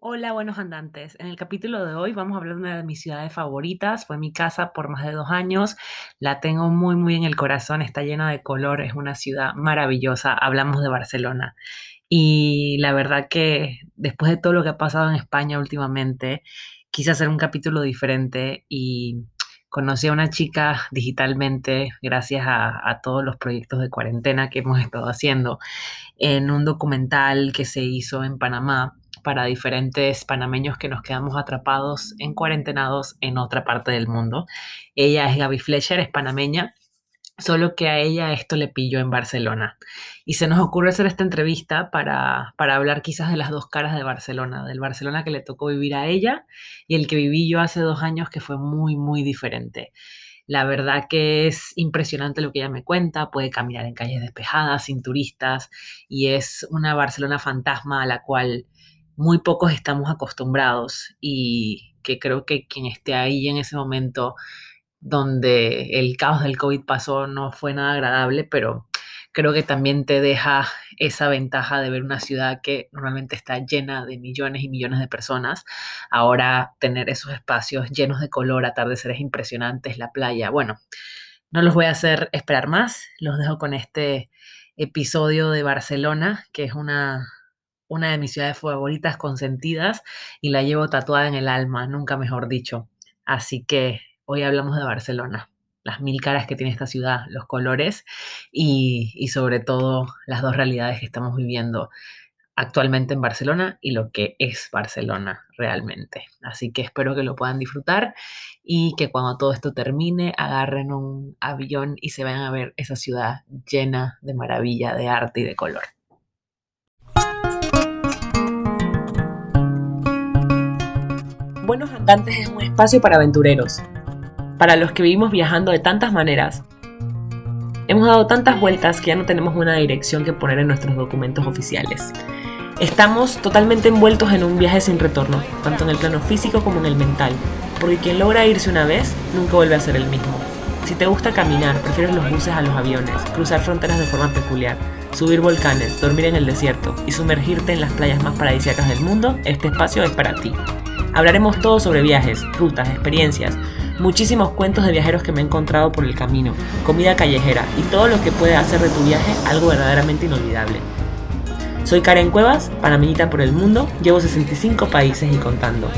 Hola, buenos andantes. En el capítulo de hoy vamos a hablar de una de mis ciudades favoritas. Fue mi casa por más de dos años. La tengo muy, muy en el corazón. Está llena de color. Es una ciudad maravillosa. Hablamos de Barcelona. Y la verdad que después de todo lo que ha pasado en España últimamente, quise hacer un capítulo diferente y conocí a una chica digitalmente gracias a, a todos los proyectos de cuarentena que hemos estado haciendo en un documental que se hizo en Panamá para diferentes panameños que nos quedamos atrapados en cuarentenados en otra parte del mundo. Ella es Gaby Fletcher, es panameña, solo que a ella esto le pilló en Barcelona. Y se nos ocurre hacer esta entrevista para, para hablar quizás de las dos caras de Barcelona, del Barcelona que le tocó vivir a ella y el que viví yo hace dos años que fue muy, muy diferente. La verdad que es impresionante lo que ella me cuenta, puede caminar en calles despejadas, sin turistas, y es una Barcelona fantasma a la cual muy pocos estamos acostumbrados y que creo que quien esté ahí en ese momento donde el caos del COVID pasó no fue nada agradable, pero creo que también te deja esa ventaja de ver una ciudad que normalmente está llena de millones y millones de personas. Ahora tener esos espacios llenos de color, atardeceres impresionantes, la playa. Bueno, no los voy a hacer esperar más, los dejo con este episodio de Barcelona, que es una una de mis ciudades favoritas consentidas y la llevo tatuada en el alma, nunca mejor dicho. Así que hoy hablamos de Barcelona, las mil caras que tiene esta ciudad, los colores y, y sobre todo las dos realidades que estamos viviendo actualmente en Barcelona y lo que es Barcelona realmente. Así que espero que lo puedan disfrutar y que cuando todo esto termine agarren un avión y se vayan a ver esa ciudad llena de maravilla, de arte y de color. Buenos Andantes es un espacio para aventureros, para los que vivimos viajando de tantas maneras. Hemos dado tantas vueltas que ya no tenemos una dirección que poner en nuestros documentos oficiales. Estamos totalmente envueltos en un viaje sin retorno, tanto en el plano físico como en el mental, porque quien logra irse una vez nunca vuelve a ser el mismo. Si te gusta caminar, prefieres los buses a los aviones, cruzar fronteras de forma peculiar, subir volcanes, dormir en el desierto y sumergirte en las playas más paradisíacas del mundo, este espacio es para ti. Hablaremos todo sobre viajes, rutas, experiencias, muchísimos cuentos de viajeros que me he encontrado por el camino, comida callejera y todo lo que puede hacer de tu viaje algo verdaderamente inolvidable. Soy Karen Cuevas, panameñita por el mundo, llevo 65 países y contando.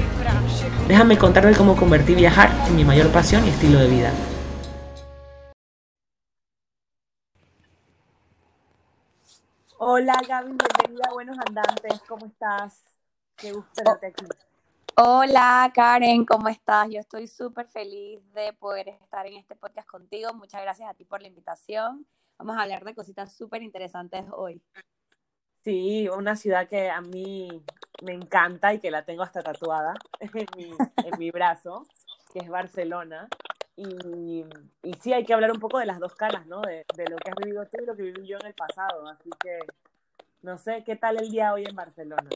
Déjame contarte cómo convertí viajar en mi mayor pasión y estilo de vida. Hola Gaby, bienvenida a Buenos Andantes, ¿cómo estás? Qué gusto tenerte aquí. Hola Karen, ¿cómo estás? Yo estoy súper feliz de poder estar en este podcast contigo. Muchas gracias a ti por la invitación. Vamos a hablar de cositas súper interesantes hoy. Sí, una ciudad que a mí me encanta y que la tengo hasta tatuada en mi, en mi brazo, que es Barcelona. Y, sí, hay que hablar un poco de las dos caras, ¿no? De, lo que has vivido tú y lo que viví yo en el pasado. Así que, no sé, ¿qué tal el día hoy en Barcelona?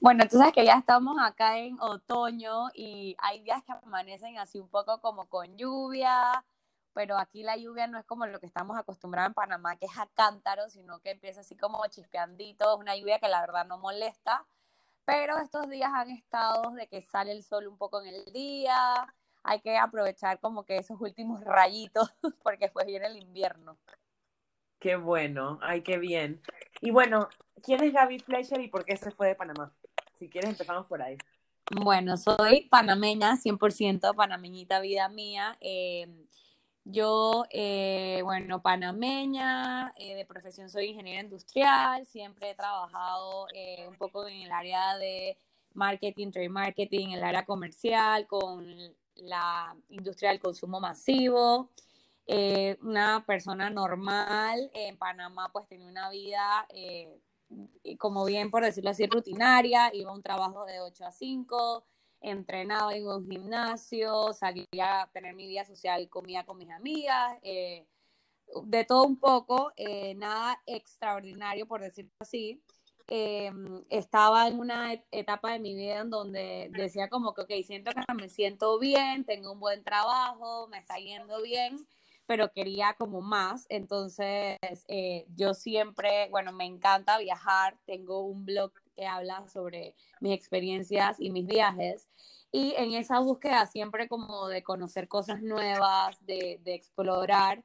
Bueno, entonces que ya estamos acá en otoño y hay días que amanecen así un poco como con lluvia, pero aquí la lluvia no es como lo que estamos acostumbrados en Panamá, que es a cántaro, sino que empieza así como chispeandito, una lluvia que la verdad no molesta, pero estos días han estado de que sale el sol un poco en el día, hay que aprovechar como que esos últimos rayitos, porque después viene el invierno. Qué bueno, ay, qué bien. Y bueno, ¿quién es Gaby Fleischer y por qué se fue de Panamá? Si quieres, empezamos por ahí. Bueno, soy panameña, 100% panameñita vida mía. Eh, yo, eh, bueno, panameña, eh, de profesión soy ingeniera industrial, siempre he trabajado un poco en el área de marketing, trade marketing, en el área comercial, con la industria del consumo masivo. una persona normal en Panamá pues tenía una vida como bien por decirlo así, rutinaria, iba a un trabajo de 8 a 5, entrenaba en un gimnasio, salía a tener mi vida social, comía con mis amigas, eh, de todo un poco, eh, nada extraordinario por decirlo así. Em, estaba en una etapa de mi vida en donde decía como que, ok, siento que me siento bien, tengo un buen trabajo, me está yendo bien, pero quería como más. Entonces, eh, yo siempre, bueno, me encanta viajar, tengo un blog que habla sobre mis experiencias y mis viajes. Y en esa búsqueda siempre como de conocer cosas nuevas, de, de explorar,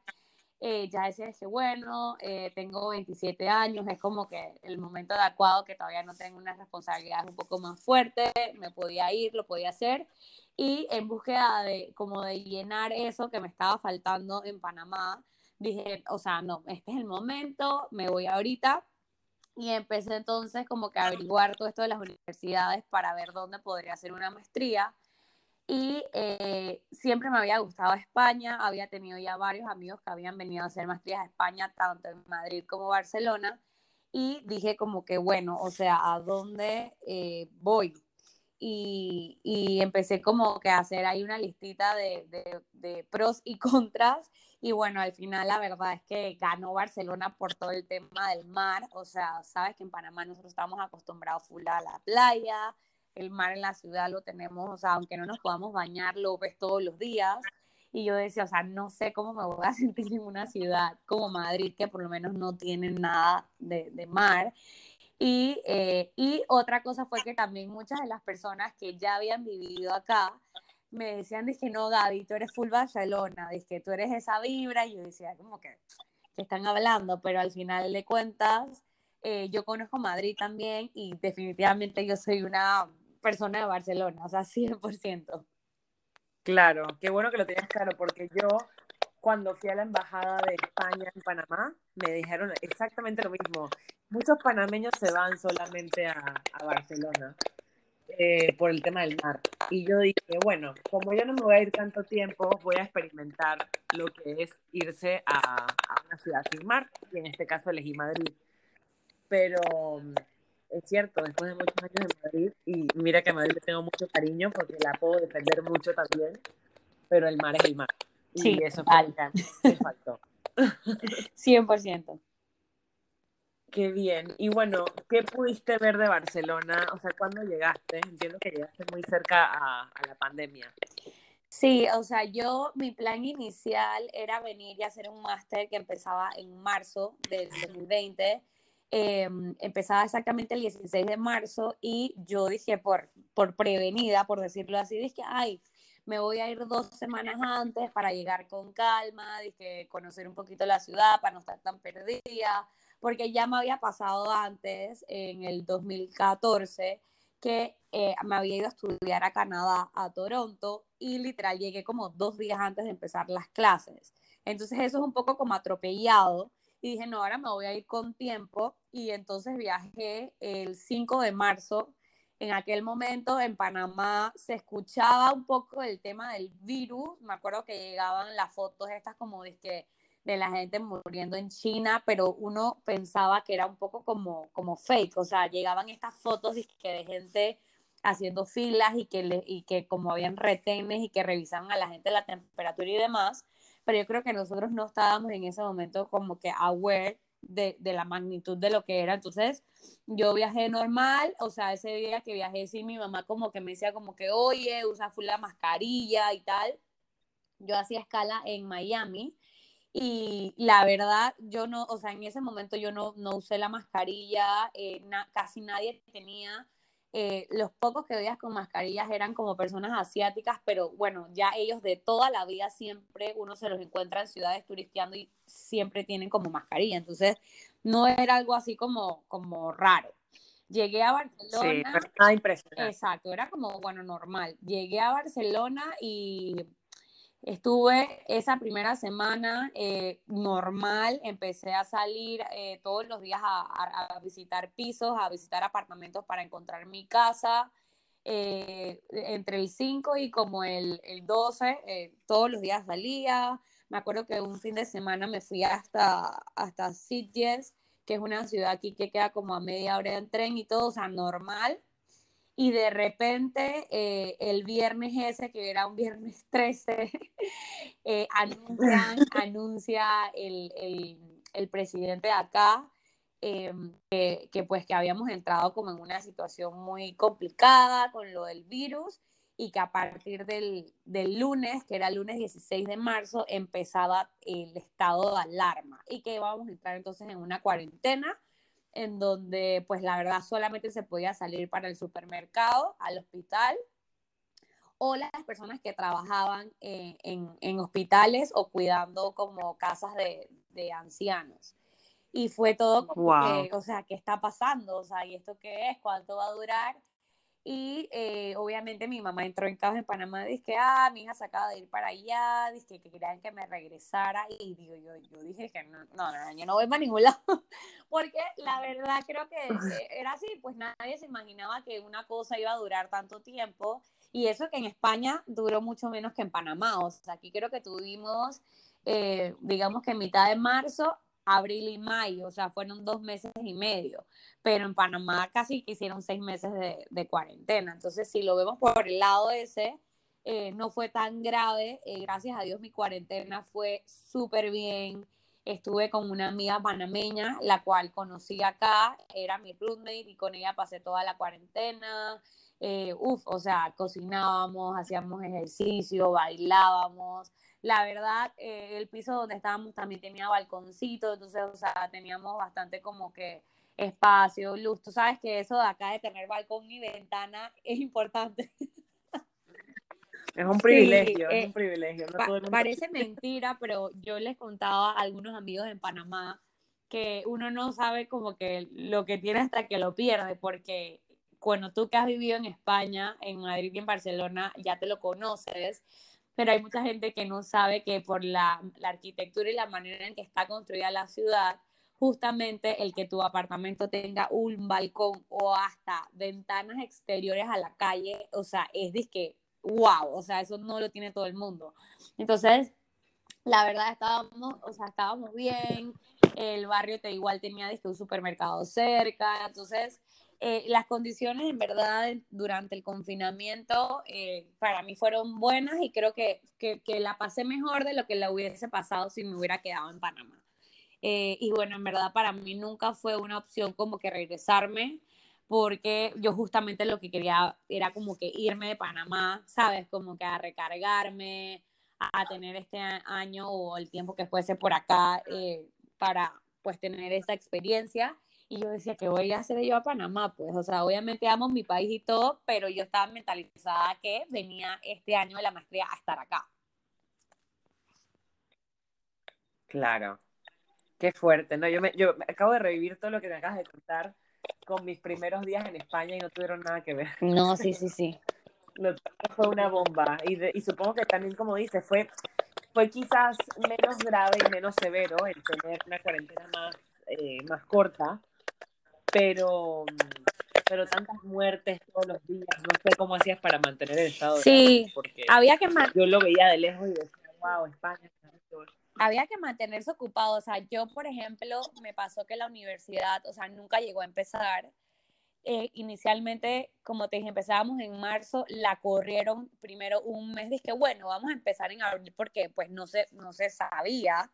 eh, ya decía que bueno, eh, tengo 27 años, es como que el momento adecuado que todavía no tengo una responsabilidad un poco más fuerte, me podía ir, lo podía hacer. Y en búsqueda de como de llenar eso que me estaba faltando en Panamá, dije, o sea, no, este es el momento, me voy ahorita. Y empecé entonces como que a averiguar todo esto de las universidades para ver dónde podría hacer una maestría. Y eh, siempre me había gustado España, había tenido ya varios amigos que habían venido a hacer maestrías a España, tanto en Madrid como Barcelona. Y dije como que, bueno, o sea, ¿a dónde eh, voy? Y, y, empecé como que a hacer ahí una listita de, de, de, pros y contras. Y bueno, al final la verdad es que ganó Barcelona por todo el tema del mar. O sea, sabes que en Panamá nosotros estamos acostumbrados full a la playa, el mar en la ciudad lo tenemos, o sea, aunque no nos podamos bañar, lo ves todos los días. Y yo decía, o sea, no sé cómo me voy a sentir en una ciudad como Madrid, que por lo menos no tiene nada de, de mar. Y, eh, y otra cosa fue que también muchas de las personas que ya habían vivido acá me decían, dije, no, Gaby, tú eres full Barcelona, dije, tú eres esa vibra. Y yo decía, como que, que están hablando, pero al final de cuentas, eh, yo conozco Madrid también y definitivamente yo soy una persona de Barcelona, o sea, 100%. Claro, qué bueno que lo tenías claro, porque yo cuando fui a la embajada de España en Panamá, me dijeron exactamente lo mismo. Muchos panameños se van solamente a, Barcelona eh, por el tema del mar. Y yo dije, bueno, como yo no me voy a ir tanto tiempo, voy a experimentar lo que es irse a, a una ciudad sin mar, y en este caso elegí Madrid. Pero es cierto, después de muchos años en Madrid, y mira que a Madrid le tengo mucho cariño porque la puedo defender mucho también, pero el mar es el mar. Sí, y eso falta. Me faltó. 100%. Qué bien. Y bueno, ¿qué pudiste ver de Barcelona? O sea, ¿cuándo llegaste? Entiendo que llegaste muy cerca a, a la pandemia. Sí, o sea, yo, mi plan inicial era venir y hacer un máster que empezaba en marzo del 2020 eh, empezaba exactamente el 16 de marzo y yo dije, por, por prevenida, por decirlo así, dije, ay, me voy a ir dos semanas antes para llegar con calma, dije, conocer un poquito la ciudad para no estar tan perdida, porque ya me había pasado antes, en el 2014, que eh, me había ido a estudiar a Canadá, a Toronto, y literal llegué como dos días antes de empezar las clases. Entonces eso es un poco como atropellado y dije, no, ahora me voy a ir con tiempo y entonces viajé el 5 de marzo. En aquel momento en Panamá se escuchaba un poco el tema del virus. Me acuerdo que llegaban las fotos estas como de, que, de la gente muriendo en China, pero uno pensaba que era un poco como, como fake. O sea, llegaban estas fotos que de gente haciendo filas y que, le, y que como habían retenes y que revisaban a la gente la temperatura y demás pero yo creo que nosotros no estábamos en ese momento como que aware de, de, la magnitud de lo que era. Entonces, yo viajé normal, o sea, ese día que viajé, sí, mi mamá como que me decía como que, oye, usa full la mascarilla y tal. Yo hacía escala en Miami y la verdad, yo no, o sea, en ese momento yo no, no usé la mascarilla, eh, casi nadie tenía eh, los pocos que veías con mascarillas eran como personas asiáticas, pero bueno, ya ellos de toda la vida siempre uno se los encuentra en ciudades turisteando y siempre tienen como mascarilla, entonces no era algo así como, como raro. Llegué a Barcelona. Sí, nada impresionante. Exacto, era como, bueno, normal. Llegué a Barcelona y Estuve esa primera semana eh, normal, empecé a salir eh, todos los días a, visitar pisos, a visitar apartamentos para encontrar mi casa. Eh, entre el 5 y como el, el 12, todos los días salía. Me acuerdo que un fin de semana me fui hasta, hasta Sitges, que es una ciudad aquí que queda como a media hora en tren y todo, o sea, normal y de repente eh, el viernes ese, que era un viernes 13, eh, anuncia el, el, el, presidente de acá eh, que, que, pues que habíamos entrado como en una situación muy complicada con lo del virus y que a partir del, del lunes, que era el lunes 16 de marzo, empezaba el estado de alarma y que íbamos a entrar entonces en una cuarentena en donde pues la verdad solamente se podía salir para el supermercado, al hospital o las personas que trabajaban en, en, hospitales o cuidando como casas de, de ancianos. Y fue todo como que, o sea, ¿qué está pasando? O sea, ¿y esto qué es? ¿Cuánto va a durar? Y eh, obviamente mi mamá entró en caos en Panamá, dice que, ah, mi hija se acaba de ir para allá, dice que querían que me regresara. Y digo, yo, yo dije que no, no, no, yo no voy para ningún lado. Porque la verdad creo que era así, pues nadie se imaginaba que una cosa iba a durar tanto tiempo. Y eso que en España duró mucho menos que en Panamá. O sea, aquí creo que tuvimos, eh, digamos que en mitad de marzo abril y mayo, o sea, fueron dos meses y medio, pero en Panamá casi que hicieron seis meses de, cuarentena. Entonces, si lo vemos por el lado ese, eh, no fue tan grave. Eh, gracias a Dios mi cuarentena fue súper bien. Estuve con una amiga panameña, la cual conocí acá, era mi roommate y con ella pasé toda la cuarentena. Eh, uf, o sea, cocinábamos, hacíamos ejercicio, bailábamos. La verdad, eh, el piso donde estábamos también tenía balconcito, entonces, o sea, teníamos bastante como que espacio, luz. Tú sabes que eso de acá de tener balcón y ventana es importante. Es un privilegio, es un eh, privilegio. parece mentira, pero yo les contaba a algunos amigos en Panamá que uno no sabe como que lo que tiene hasta que lo pierde, porque bueno, tú que has vivido en España, en Madrid y en Barcelona, ya te lo conoces, pero hay mucha gente que no sabe que por la, arquitectura y la manera en que está construida la ciudad, justamente el que tu apartamento tenga un balcón o hasta ventanas exteriores a la calle, o sea, es de que, wow, o sea, eso no lo tiene todo el mundo. Entonces, la verdad estábamos, o sea, estábamos bien, el barrio te igual tenía un supermercado cerca, entonces eh, las condiciones en verdad durante el confinamiento eh, para mí fueron buenas y creo que, que, la pasé mejor de lo que la hubiese pasado si me hubiera quedado en Panamá. Eh, y bueno, en verdad para mí nunca fue una opción como que regresarme porque yo justamente lo que quería era como que irme de Panamá, ¿sabes? Como que a recargarme, a, tener este año o el tiempo que fuese por acá para pues tener esta experiencia y yo decía, ¿qué voy a hacer yo a Panamá? Pues, o sea, obviamente amo mi país y todo, pero yo estaba mentalizada que venía este año de la maestría a estar acá. Claro. Qué fuerte, ¿no? Yo, me, yo acabo de revivir todo lo que me acabas de contar con mis primeros días en España y no tuvieron nada que ver. No, sí, sí, sí. Fue una bomba. Y, y supongo que también, como dices, fue, fue quizás menos grave y menos severo el tener una cuarentena más, eh, más corta, pero, pero tantas muertes todos los días, no sé cómo hacías para mantener el estado sí, porque había que yo lo veía de lejos y decía, wow, España. Había que mantenerse ocupado, o sea, yo, por ejemplo, me pasó que la universidad, o sea, nunca llegó a empezar. Eh, inicialmente, como te dije, empezábamos en marzo, la corrieron primero un mes, dije, bueno, vamos a empezar en abril porque pues no se, no se sabía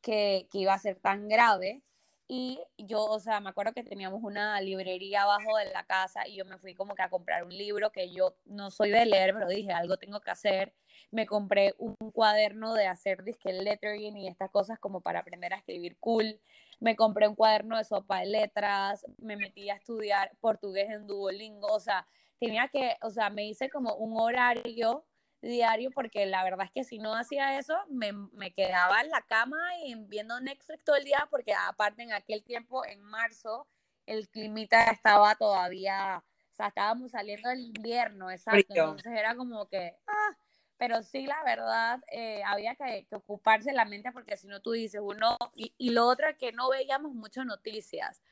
que, que iba a ser tan grave. Y yo, o sea, me acuerdo que teníamos una librería abajo de la casa y yo me fui como que a comprar un libro que yo no soy de leer, pero dije, algo tengo que hacer. Me compré un cuaderno de hacer disque lettering y estas cosas como para aprender a escribir cool. Me compré un cuaderno de sopa de letras, me metí a estudiar portugués en Duolingo, o sea, tenía que, o sea, me hice como un horario diario porque la verdad es que si no hacía eso me, me, quedaba en la cama y viendo Netflix todo el día porque aparte en aquel tiempo, en marzo, el climita estaba todavía, o sea, estábamos saliendo del invierno, exacto, entonces era como que, ah, pero sí, la verdad, eh, había que, que, ocuparse la mente porque si no tú dices, uno, y, y lo otro es que no veíamos muchas noticias,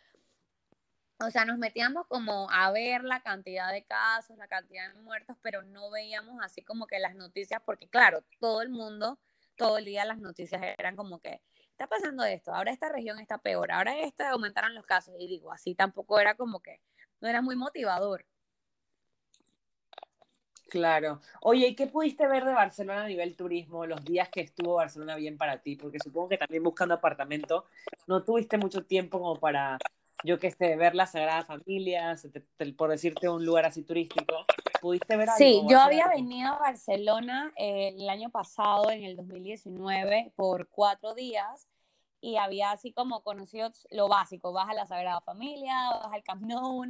o sea, nos metíamos como a ver la cantidad de casos, la cantidad de muertos, pero no veíamos así como que las noticias, porque claro, todo el mundo, todo el día las noticias eran como que, está pasando esto, ahora esta región está peor, ahora esta aumentaron los casos, y digo, así tampoco era como que, no era muy motivador. Claro. Oye, ¿y qué pudiste ver de Barcelona a nivel turismo los días que estuvo Barcelona bien para ti? Porque supongo que también buscando apartamento no tuviste mucho tiempo como para yo que sé, ver la Sagrada Familia, por decirte un lugar así turístico, ¿pudiste ver algo? Sí, yo había venido a Barcelona eh, el año pasado, en el 2019, por cuatro días, y había así como conocido lo básico, vas a la Sagrada Familia, vas al Camp Nou,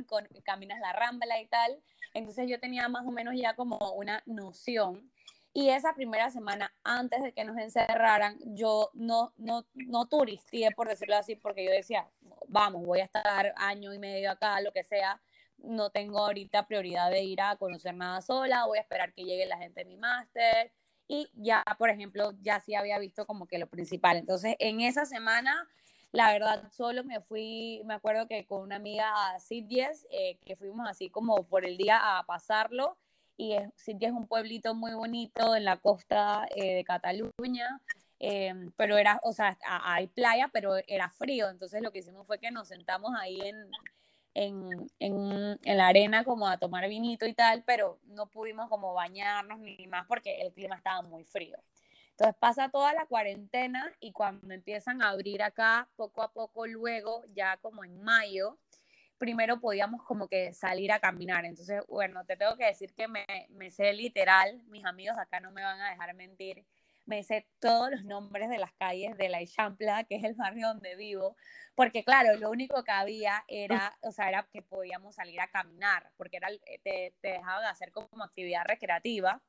caminas la Rambla y tal. Entonces yo tenía más o menos ya como una noción. Y esa primera semana, antes de que nos encerraran, yo no, no, no turisté, por decirlo así, porque yo decía, vamos, voy a estar año y medio acá, lo que sea, no tengo ahorita prioridad de ir a conocer nada sola, voy a esperar que llegue la gente de mi máster y ya, por ejemplo, ya sí había visto como que lo principal. Entonces, en esa semana, la verdad, solo me fui, me acuerdo que con una amiga a Sitges, eh, que fuimos así como por el día a pasarlo, y Sitges es un pueblito muy bonito en la costa eh, de Cataluña, em, pero era, o sea, hay playa, pero era frío, entonces lo que hicimos fue que nos sentamos ahí en, en, en, en, la arena como a tomar vinito y tal, pero no pudimos como bañarnos ni más porque el clima estaba muy frío. Entonces pasa toda la cuarentena y cuando empiezan a abrir acá, poco a poco luego, ya como en mayo, primero podíamos como que salir a caminar. Entonces, bueno, te tengo que decir que me, me sé literal, mis amigos acá no me van a dejar mentir, me sé todos los nombres de las calles de la Echampla, que es el barrio donde vivo, porque claro, lo único que había era, o sea, era que podíamos salir a caminar, porque era, te, te dejaban hacer como actividad recreativa,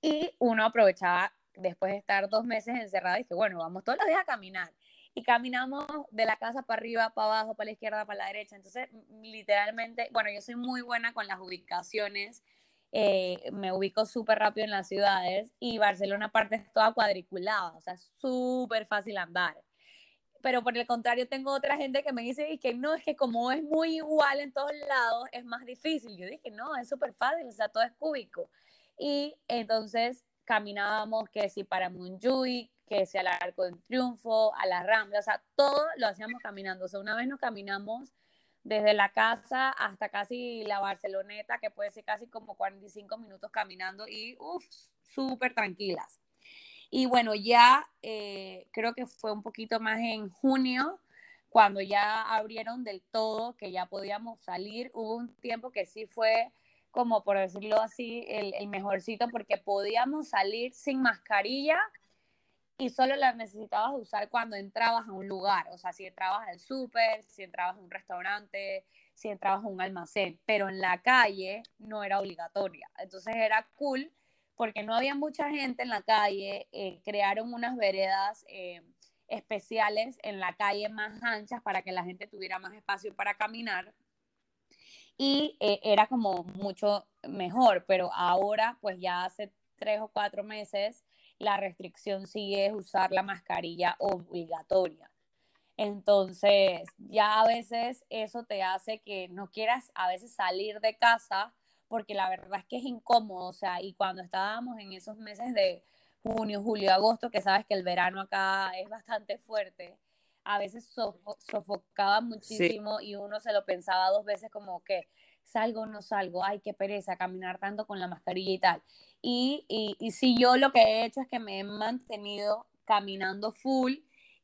y uno aprovechaba después de estar dos meses encerrado y que bueno, vamos todos los días a caminar. Y caminamos de la casa para arriba, para abajo, para la izquierda, para la derecha. Entonces, literalmente, bueno, yo soy muy buena con las ubicaciones eh, me ubico súper rápido en las ciudades y Barcelona aparte es toda cuadriculada, o sea, súper fácil andar. Pero por el contrario, tengo otra gente que me dice que no, es que como es muy igual en todos lados, es más difícil. Yo dije, no, es súper fácil, o sea, todo es cúbico. Y entonces caminábamos que si para Montjuic, que si al Arco del Triunfo, a la Rambla, o sea, todo lo hacíamos caminando. O sea, una vez nos caminamos desde la casa hasta casi la Barceloneta, que puede ser casi como 45 minutos caminando y uff, súper tranquilas. Y bueno, ya eh, creo que fue un poquito más en junio, cuando ya abrieron del todo, que ya podíamos salir. Hubo un tiempo que sí fue, como por decirlo así, el, el mejorcito, porque podíamos salir sin mascarilla y solo la necesitabas usar cuando entrabas a un lugar, o sea, si entrabas al súper, si entrabas a un restaurante, si entrabas a un almacén, pero en la calle no era obligatoria. Entonces era cool porque no había mucha gente en la calle, eh, crearon unas veredas eh, especiales en la calle más anchas para que la gente tuviera más espacio para caminar y eh, era como mucho mejor, pero ahora pues ya hace tres o cuatro meses la restricción sigue es usar la mascarilla obligatoria. Entonces, ya a veces eso te hace que no quieras a veces salir de casa porque la verdad es que es incómodo, o sea, y cuando estábamos en esos meses de junio, julio, agosto, que sabes que el verano acá es bastante fuerte, a veces sofocaba muchísimo y uno se lo pensaba dos veces como que salgo o no salgo, ay, qué pereza caminar tanto con la mascarilla y tal. Y, y, y si yo lo que he hecho es que me he mantenido caminando full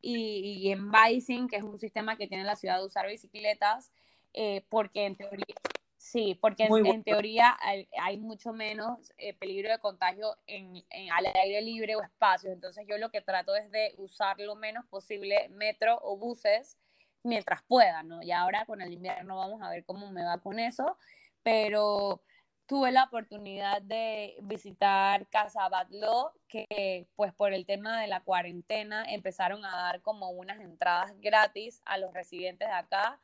y, en Bicing, que es un sistema que tiene la ciudad de usar bicicletas, eh, porque en teoría, sí, porque en, teoría hay, mucho menos eh, peligro de contagio en, en, al aire libre o espacios. Entonces yo lo que trato es de usar lo menos posible metro o buses mientras pueda, ¿no? Y ahora con el invierno vamos a ver cómo me va con eso, pero tuve la oportunidad de visitar Casa Batlo, que pues por el tema de la cuarentena empezaron a dar como unas entradas gratis a los residentes de acá.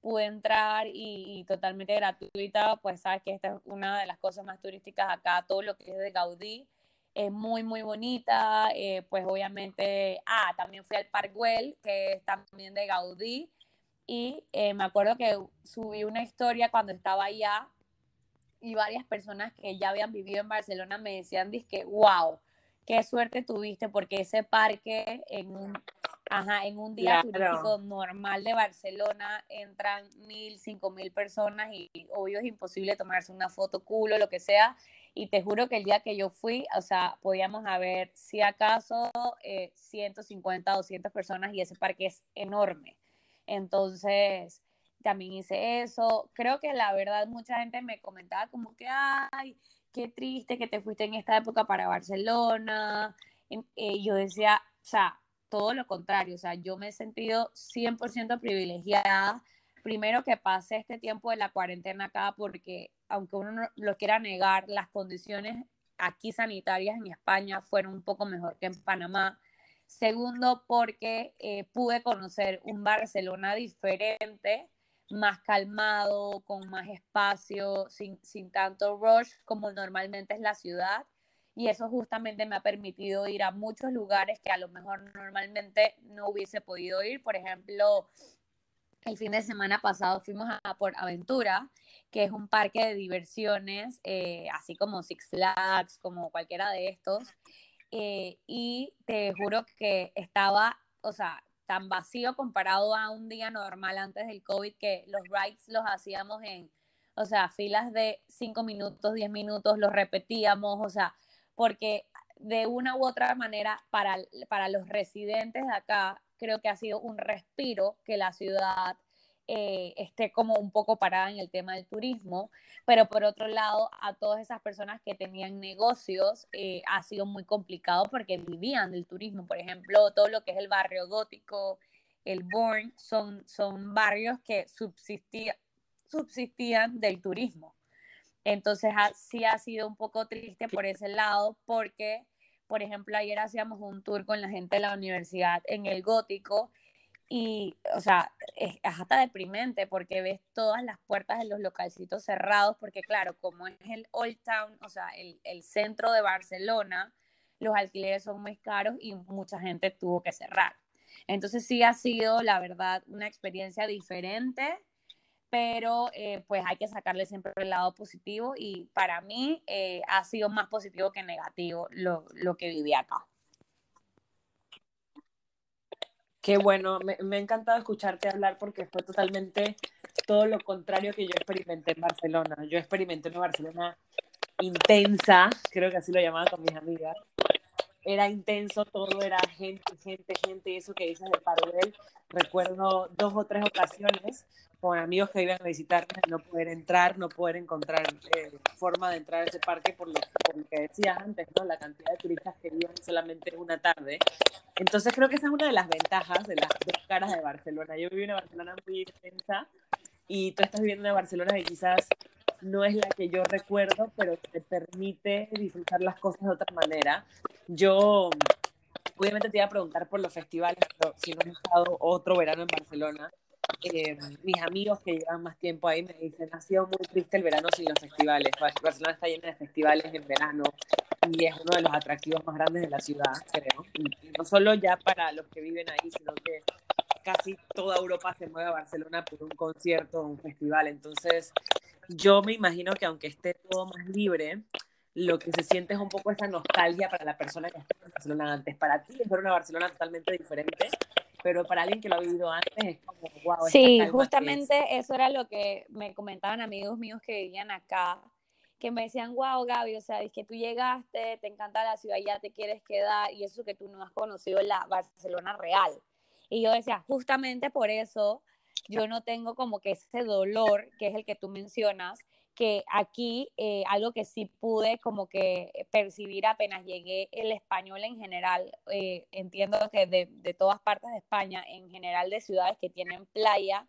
Pude entrar y, totalmente gratuita, pues sabes que esta es una de las cosas más turísticas acá, todo lo que es de Gaudí es muy, muy bonita. Eh, pues obviamente, ah, también fui al Parkwell, que es también de Gaudí. Y eh, me acuerdo que subí una historia cuando estaba allá y varias personas que ya habían vivido en Barcelona me decían, que wow, qué suerte tuviste porque ese parque en un, ajá, en un día turístico normal de Barcelona entran mil, cinco mil personas y obvio es imposible tomarse una foto culo, lo que sea. Y te juro que el día que yo fui, o sea, podíamos haber, si acaso, eh, 150, 200 personas y ese parque es enorme. Entonces, también hice eso. Creo que la verdad mucha gente me comentaba como que, ay, qué triste que te fuiste en esta época para Barcelona. Y yo decía, o sea, todo lo contrario, o sea, yo me he sentido 100% privilegiada. Primero que pasé este tiempo de la cuarentena acá porque, aunque uno no lo quiera negar, las condiciones aquí sanitarias en España fueron un poco mejor que en Panamá. Segundo, porque eh, pude conocer un Barcelona diferente, más calmado, con más espacio, sin, sin tanto rush como normalmente es la ciudad. Y eso justamente me ha permitido ir a muchos lugares que a lo mejor normalmente no hubiese podido ir. Por ejemplo, el fin de semana pasado fuimos a por Aventura, que es un parque de diversiones, eh, así como Six Flags, como cualquiera de estos. Eh, y te juro que estaba, o sea, tan vacío comparado a un día normal antes del COVID que los rides los hacíamos en, o sea, filas de 5 minutos, 10 minutos, los repetíamos, o sea, porque de una u otra manera para, para los residentes de acá creo que ha sido un respiro que la ciudad eh, esté como un poco parada en el tema del turismo, pero por otro lado, a todas esas personas que tenían negocios eh, ha sido muy complicado porque vivían del turismo. Por ejemplo, todo lo que es el barrio gótico, el Bourne, son, son barrios que subsistía, subsistían del turismo. Entonces, sí ha sido un poco triste por ese lado porque, por ejemplo, ayer hacíamos un tour con la gente de la universidad en el gótico y, o sea, es, hasta deprimente porque ves todas las puertas de los localcitos cerrados, porque claro, como es el Old Town, o sea, el, el centro de Barcelona, los alquileres son muy caros y mucha gente tuvo que cerrar. Entonces sí ha sido, la verdad, una experiencia diferente, pero eh, pues hay que sacarle siempre el lado positivo y para mí eh, ha sido más positivo que negativo lo, lo que viví acá. Qué bueno, me, me, ha encantado escucharte hablar porque fue totalmente todo lo contrario que yo experimenté en Barcelona. Yo experimenté una Barcelona intensa, creo que así lo llamaba con mis amigas. Era intenso, todo era gente, gente, gente, y eso que dices de Parudel. Recuerdo dos o tres ocasiones con amigos que iban a visitarme, no poder entrar, no poder encontrar eh, forma de entrar a ese parque por lo, que decías antes, ¿no? La cantidad de turistas que viven solamente una tarde. Entonces creo que esa es una de las ventajas de las dos caras de Barcelona. Yo viví una Barcelona muy intensa y tú estás viviendo una Barcelona que quizás no es la que yo recuerdo, pero te permite disfrutar las cosas de otra manera. Yo, obviamente te iba a preguntar por los festivales, pero si no he estado otro verano en Barcelona, eh, mis amigos que llevan más tiempo ahí me dicen, ha sido muy triste el verano sin los festivales. Barcelona está llena de festivales en verano y es uno de los atractivos más grandes de la ciudad, creo. Y no solo ya para los que viven ahí, sino que casi toda Europa se mueve a Barcelona por un concierto o un festival. Entonces, yo me imagino que aunque esté todo más libre, lo que se siente es un poco esa nostalgia para la persona que está en Barcelona antes. Para ti es ver una Barcelona totalmente diferente, pero para alguien que lo ha vivido antes es como, wow. Sí, justamente eso era lo que me comentaban amigos míos que vivían acá, que me decían, wow, Gaby, o sea, es que tú llegaste, te encanta la ciudad, ya te quieres quedar, y eso que tú no has conocido la Barcelona real. Y yo decía, justamente por eso yo no tengo como que ese dolor, que es el que tú mencionas, que aquí eh, algo que sí pude como que percibir apenas llegué el español en general, eh, entiendo que de, de, todas partes de España, en general de ciudades que tienen playa,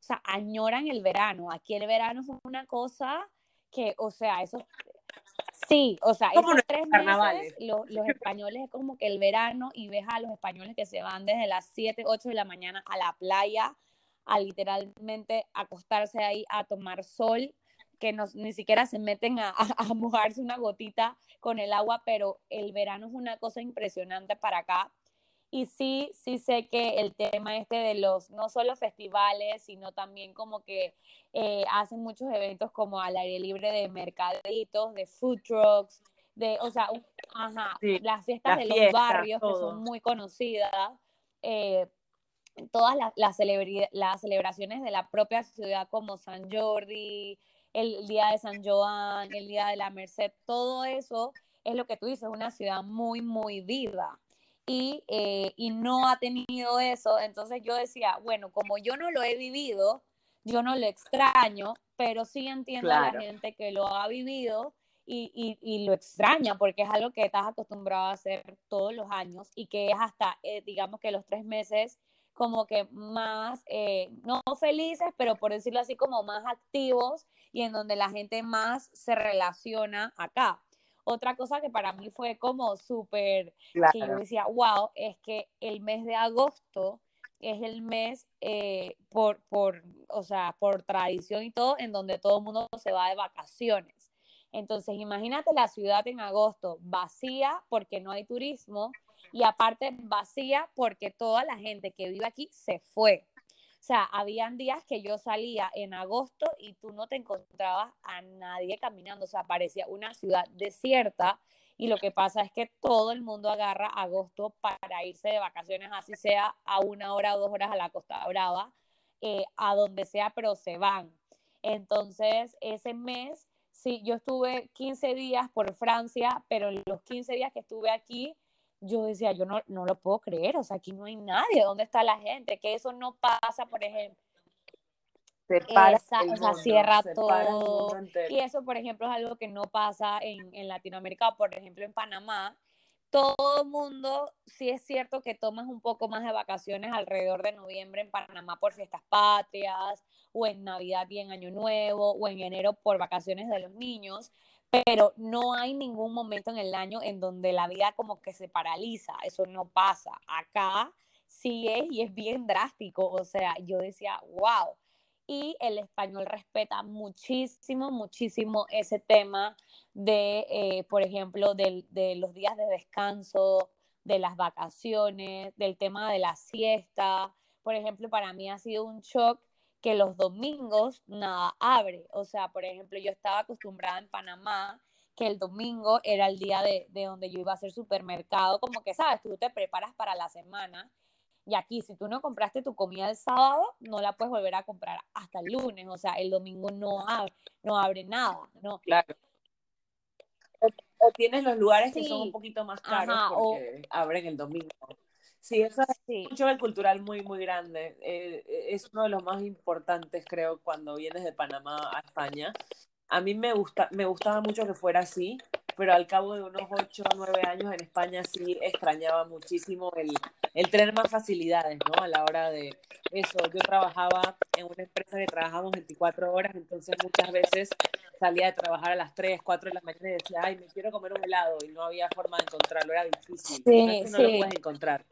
o sea, añoran el verano. Aquí el verano es una cosa que, o sea, eso... Sí, o sea, esos tres meses, los, los españoles es como que el verano y ves a los españoles que se van desde las 7, 8 de la mañana a la playa a literalmente acostarse ahí a tomar sol que ni siquiera se meten a, a, mojarse una gotita con el agua, pero el verano es una cosa impresionante para acá. Y sí, sí sé que el tema este de los, no solo festivales, sino también como que eh, hacen muchos eventos como al aire libre de mercaditos, de food trucks, de, o sea, ajá, sí, las fiestas de los barrios todo. que son muy conocidas, eh, todas las, las, las celebraciones de la propia ciudad como San Jordi, el día de San Joan, el día de la Merced, todo eso es lo que tú dices, una ciudad muy, muy viva. Y, eh, y no ha tenido eso, entonces yo decía, bueno, como yo no lo he vivido, yo no lo extraño, pero sí entiendo claro. a la gente que lo ha vivido y, y, lo extraña porque es algo que estás acostumbrado a hacer todos los años y que es hasta, eh, digamos que los tres meses como que más, eh, no felices, pero por decirlo así, como más activos y en donde la gente más se relaciona acá. Otra cosa que para mí fue como súper, que yo decía, wow, es que el mes de agosto es el mes eh, por, por, o sea, por tradición y todo, en donde todo el mundo se va de vacaciones. Entonces, imagínate la ciudad en agosto vacía porque no hay turismo y aparte vacía porque toda la gente que vive aquí se fue. O sea, habían días que yo salía en agosto y tú no te encontrabas a nadie caminando, o sea, parecía una ciudad desierta y lo que pasa es que todo el mundo agarra agosto para irse de vacaciones, así sea a una hora o dos horas a la Costa Brava, eh, a donde sea, pero se van. Entonces, ese mes, sí, yo estuve 15 días por Francia, pero los 15 días que estuve aquí, yo decía, yo no, no lo puedo creer, o sea, aquí no hay nadie, ¿dónde está la gente? Que eso no pasa, por ejemplo. Se para o sea, cierra todo. Y eso, por ejemplo, es algo que no pasa en, en Latinoamérica, por ejemplo, en Panamá. Todo mundo, sí es cierto que tomas un poco más de vacaciones alrededor de noviembre en Panamá por fiestas patrias, o en Navidad y en Año Nuevo, o en enero por vacaciones de los niños, pero no hay ningún momento en el año en donde la vida como que se paraliza, eso no pasa. Acá sí es y es bien drástico, o sea, yo decía, wow. Y el español respeta muchísimo, muchísimo ese tema de, eh, por ejemplo, de, de los días de descanso, de las vacaciones, del tema de la siesta. Por ejemplo, para mí ha sido un shock que los domingos nada abre. O sea, por ejemplo, yo estaba acostumbrada en Panamá que el domingo era el día de, donde yo iba a hacer supermercado, como que, sabes, tú te preparas para la semana. Y aquí, si tú no compraste tu comida el sábado, no la puedes volver a comprar hasta el lunes. O sea, el domingo no abre, no abre nada, ¿no? Claro. O, tienes los lugares que son un poquito más caros porque abren el domingo. Sí, eso es un choque cultural muy, muy grande. Eh, eh, es uno de los más importantes, creo, cuando vienes de Panamá a España. A mí me, gusta, me gustaba mucho que fuera así, pero al cabo de unos 8 o 9 años en España sí extrañaba muchísimo el, el tener más facilidades, ¿no? A la hora de eso. Yo trabajaba en una empresa que trabajamos 24 horas, entonces muchas veces salía de trabajar a las 3, 4 de la mañana y decía, ay, me quiero comer un helado, y no había forma de encontrarlo, era difícil. Sí, no es que no lo puedes encontrar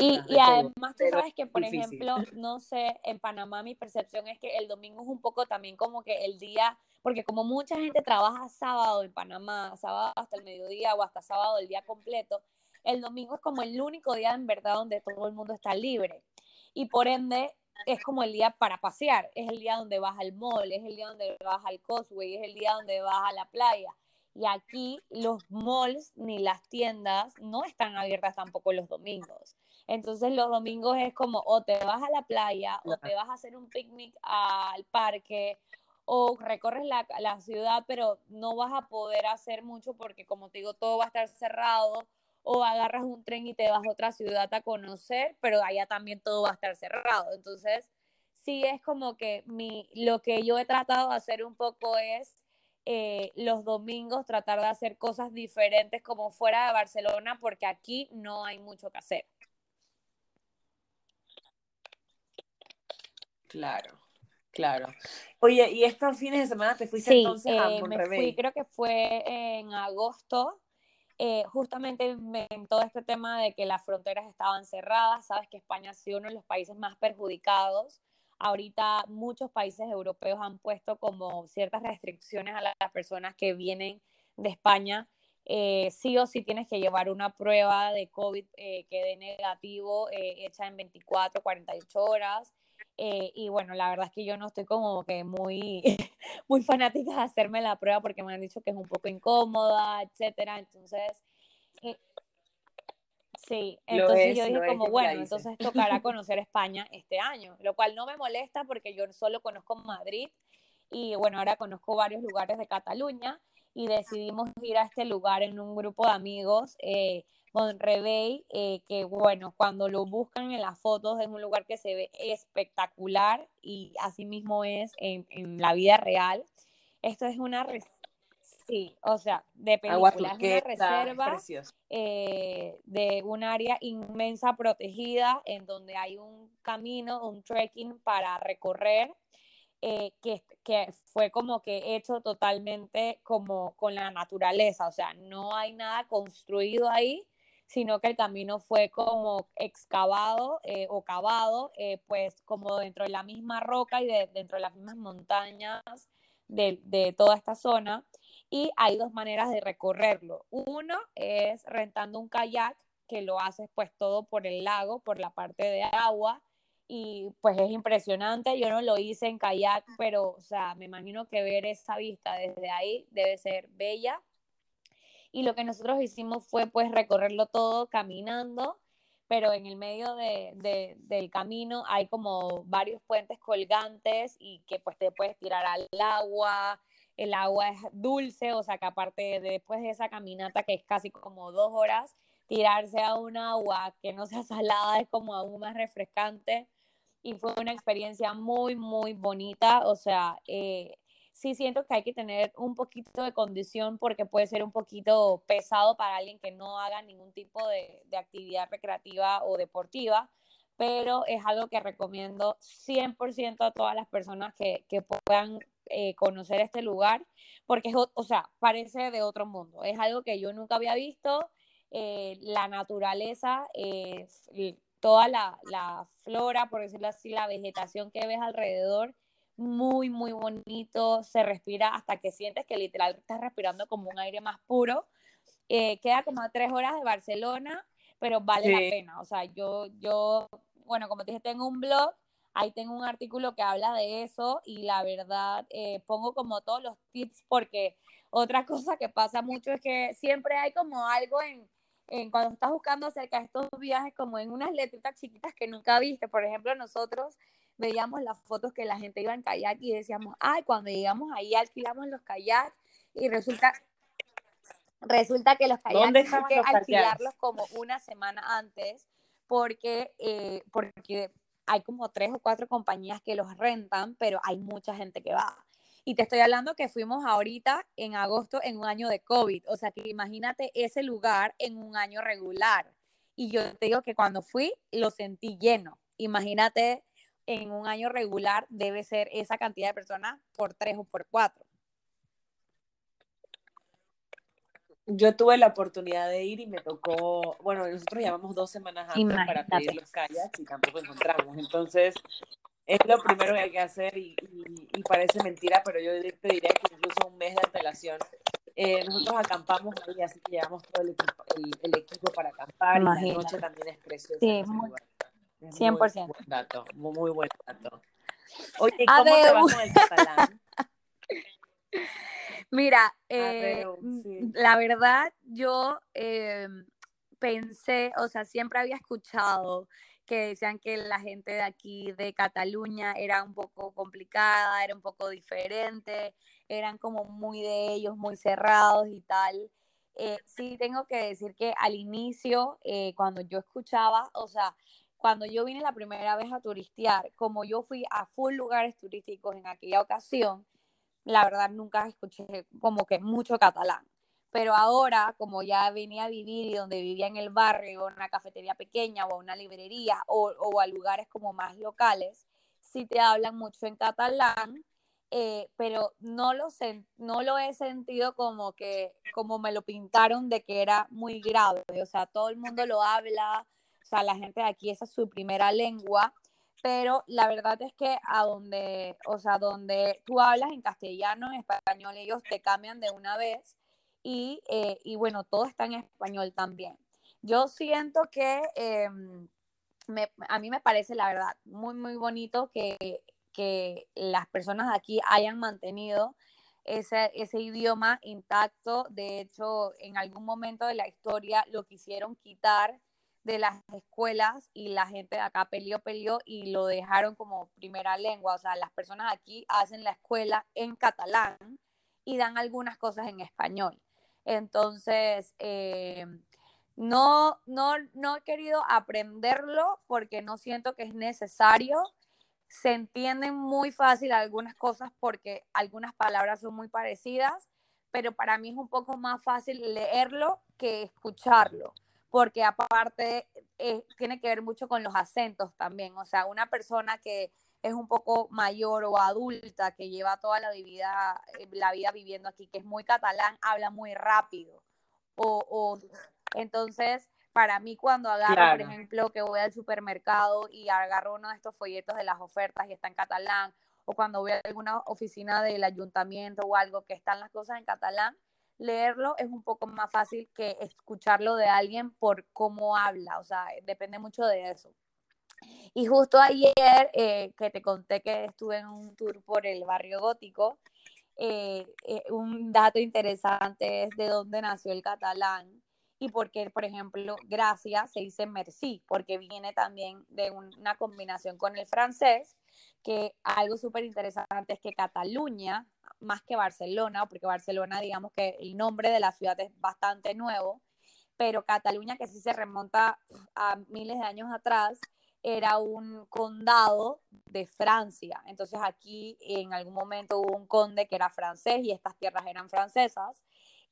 y, y además tú sabes que, por ejemplo, no sé, en Panamá mi percepción es que el domingo es un poco también como que el día, porque como mucha gente trabaja sábado en Panamá, sábado hasta el mediodía o hasta sábado el día completo, el domingo es como el único día en verdad donde todo el mundo está libre. Y por ende es como el día para pasear, es el día donde vas al mall, es el día donde vas al Cosway, es el día donde vas a la playa. Y aquí los malls ni las tiendas no están abiertas tampoco los domingos. Entonces los domingos es como o te vas a la playa o te vas a hacer un picnic al parque o recorres la, la, ciudad, pero no vas a poder hacer mucho porque como te digo, todo va a estar cerrado o agarras un tren y te vas a otra ciudad a conocer, pero allá también todo va a estar cerrado. Entonces, sí es como que mi, lo que yo he tratado de hacer un poco es eh, los domingos tratar de hacer cosas diferentes como fuera de Barcelona, porque aquí no hay mucho que hacer. Claro, claro. Oye, ¿y estos fines de semana te fuiste entonces a eh, me fui, creo que fue en agosto, eh, justamente en todo este tema de que las fronteras estaban cerradas, sabes que España ha sido uno de los países más perjudicados Ahorita muchos países europeos han puesto como ciertas restricciones a las personas que vienen de España. Eh, sí o sí tienes que llevar una prueba de COVID eh, que dé negativo eh, hecha en 24, 48 horas. y bueno, la verdad es que yo no estoy como que muy, muy fanática de hacerme la prueba porque me han dicho que es un poco incómoda, etcétera. Entonces, Sí, entonces yo dije como, bueno, entonces tocará conocer España este año, lo cual no me molesta porque yo solo conozco Madrid y bueno, ahora conozco varios lugares de Cataluña y decidimos ir a este lugar en un grupo de amigos, eh, Monrevey, eh, que bueno, cuando lo buscan en las fotos es un lugar que se ve espectacular y así mismo es en, en la vida real. Esto es una así, o sea, de Agua película. Es una reserva eh, de un área inmensa protegida en donde hay un camino, un trekking para recorrer eh, que, que fue como que hecho totalmente como con la naturaleza, o sea, no hay nada construido ahí, sino que el camino fue como excavado eh, o cavado, eh, pues como dentro de la misma roca y de, dentro de las mismas montañas de, de toda esta zona. Y hay dos maneras de recorrerlo. Uno es rentando un kayak, que lo haces pues todo por el lago, por la parte de agua, y pues es impresionante. Yo no lo hice en kayak, pero, o sea, me imagino que ver esa vista desde ahí debe ser bella. Y lo que nosotros hicimos fue pues recorrerlo todo caminando, pero en el medio de, de, del camino hay como varios puentes colgantes y que pues te puedes tirar al agua. El agua es dulce, o sea que aparte de después de esa caminata que es casi como dos horas, tirarse a un agua que no sea salada es como aún más refrescante y fue una experiencia muy, muy bonita. O sea, eh, sí siento que hay que tener un poquito de condición porque puede ser un poquito pesado para alguien que no haga ningún tipo de, de actividad recreativa o deportiva, pero es algo que recomiendo 100% a todas las personas que, que puedan eh, conocer este lugar, porque es, o sea, parece de otro mundo. Es algo que yo nunca había visto. Eh, la naturaleza, eh, toda la, la, flora, por decirlo así, la vegetación que ves alrededor, muy, muy bonito, se respira hasta que sientes que literal estás respirando como un aire más puro. Queda como a tres horas de Barcelona, pero vale sí. la pena. O sea, yo, yo, bueno, como te dije, tengo un blog, ahí tengo un artículo que habla de eso y la verdad eh, pongo como todos los tips porque otra cosa que pasa mucho es que siempre hay como algo en, en, cuando estás buscando acerca de estos viajes, como en unas letritas chiquitas que nunca viste. Por ejemplo, nosotros veíamos las fotos que la gente iba en kayak y decíamos, ay, cuando llegamos ahí alquilamos los kayaks y resulta, resulta que los kayaks hay que alquilarlos como una semana antes porque, eh, porque hay como tres o cuatro compañías que los rentan, pero hay mucha gente que va. Y te estoy hablando que fuimos ahorita en agosto en un año de COVID. O sea, que imagínate ese lugar en un año regular. Y yo te digo que cuando fui lo sentí lleno. Imagínate en un año regular debe ser esa cantidad de personas por tres o por cuatro. Yo tuve la oportunidad de ir y me tocó, bueno, nosotros llevamos dos semanas antes Imagínate. para pedir los kayaks y tampoco encontramos. Entonces, es lo primero que hay que hacer y, y, y, parece mentira, pero yo te diría que incluso un mes de antelación. Eh, nosotros acampamos ahí, así que llevamos todo el equipo, el, el equipo para acampar Imagínate. y la noche también es preciosa. Sí, muy, es 100%. Muy buen dato, muy, muy buen dato. Oye, ¿cómo te va con el catalán? Mira, eh, Adeu, sí. la verdad, yo eh, pensé, o sea, siempre había escuchado que decían que la gente de aquí, de Cataluña, era un poco complicada, era un poco diferente, eran como muy de ellos, muy cerrados y tal. Eh, sí, tengo que decir que al inicio, eh, cuando yo escuchaba, o sea, cuando yo vine la primera vez a turistear, como yo fui a full lugares turísticos en aquella ocasión, la verdad nunca escuché como que mucho catalán. Pero ahora, como ya venía a vivir y donde vivía en el barrio, una cafetería pequeña o una librería o, o a lugares como más locales, sí te hablan mucho en catalán, eh, pero no lo, no lo he sentido como que, como me lo pintaron de que era muy grave. O sea, todo el mundo lo habla, o sea, la gente de aquí esa es su primera lengua, pero la verdad es que a donde, o sea, donde tú hablas en castellano, en español, ellos te cambian de una vez y, eh, y bueno, todo está en español también. Yo siento que eh, me, a mí me parece, la verdad, muy, muy bonito que, que las personas aquí hayan mantenido ese, ese idioma intacto. De hecho, en algún momento de la historia lo quisieron quitar de las escuelas y la gente de acá peleó, peleó y lo dejaron como primera lengua. O sea, las personas aquí hacen la escuela en catalán y dan algunas cosas en español. Entonces, eh, no, no, no he querido aprenderlo porque no siento que es necesario. Se entienden muy fácil algunas cosas porque algunas palabras son muy parecidas, pero para mí es un poco más fácil leerlo que escucharlo, porque aparte eh, tiene que ver mucho con los acentos también, o sea, una persona que es un poco mayor o adulta, que lleva toda la vida, eh, la vida viviendo aquí, que es muy catalán, habla muy rápido. O, o entonces, para mí cuando agarro, por ejemplo, que voy al supermercado y agarro uno de estos folletos de las ofertas y está en catalán, o cuando voy a alguna oficina del ayuntamiento o algo que están las cosas en catalán, leerlo es un poco más fácil que escucharlo de alguien por cómo habla, o sea, depende mucho de eso. Y justo ayer eh, que te conté que estuve en un tour por el barrio gótico, eh, eh, un dato interesante es de dónde nació el catalán y porque, por ejemplo, gracias se dice merci, porque viene también de una combinación con el francés, que algo súper interesante es que Cataluña, más que Barcelona, porque Barcelona, digamos que el nombre de la ciudad es bastante nuevo, pero Cataluña, que sí se remonta a miles de años atrás, era un condado de Francia. Entonces aquí en algún momento hubo un conde que era francés y estas tierras eran francesas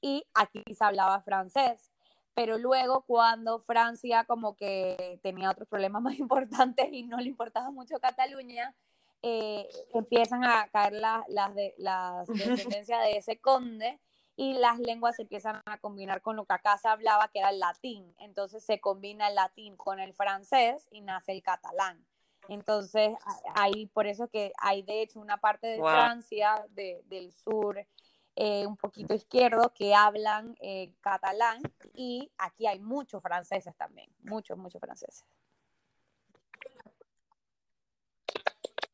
y aquí se hablaba francés. Pero luego cuando Francia como que tenía otros problemas más importantes y no le importaba mucho Cataluña, eh, empiezan a caer las de, las descendencias de ese conde y las lenguas se empiezan a combinar con lo que acá se hablaba, que era el latín. Entonces se combina el latín con el francés y nace el catalán. Entonces, ahí por eso que hay de hecho una parte de Francia, del sur, eh, un poquito izquierdo, que hablan eh, catalán y aquí hay muchos franceses también, muchos, muchos franceses.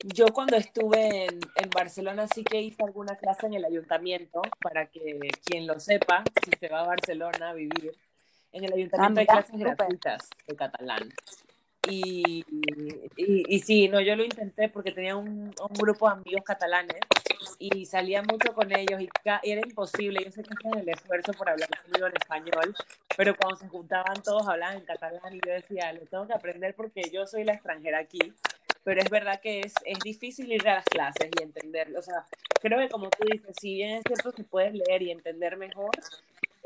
Yo cuando estuve en, Barcelona sí que hice alguna clase en el ayuntamiento, para que quien lo sepa, si se va a Barcelona a vivir, en el ayuntamiento hay clases gratuitas de catalán. Y, y, sí, no, yo lo intenté porque tenía un, un, grupo de amigos catalanes y salía mucho con ellos y, era imposible. Yo sé que hacían el esfuerzo por hablar conmigo en español, pero cuando se juntaban todos hablaban en catalán y yo decía, lo tengo que aprender porque yo soy la extranjera aquí pero es verdad que es, es difícil ir a las clases y entenderlo. O sea, creo que como tú dices, si bien es cierto que puedes leer y entender mejor,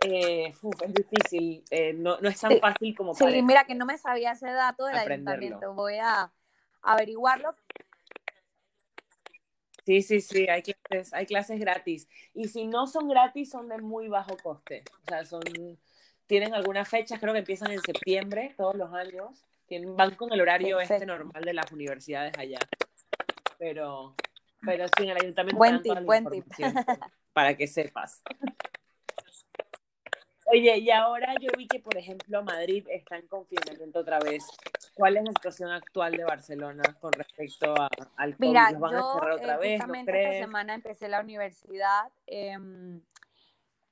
eh, es difícil, eh, no, no, es tan fácil como Sí, mira que no me sabía ese dato del ayuntamiento, voy a averiguarlo. Sí, sí, sí, hay clases, hay clases gratis. Y si no son gratis, son de muy bajo coste. O sea, son, tienen algunas fechas, creo que empiezan en septiembre todos los años van con el horario este normal de las universidades allá. Pero, pero sí, en el ayuntamiento buen tip, buen tip. para que sepas. Oye, y ahora yo vi que, por ejemplo, Madrid está en confinamiento otra vez. ¿Cuál es la situación actual de Barcelona con respecto a, al COVID? Mira, van yo, a cerrar otra eh, vez? esta semana empecé la universidad. Eh,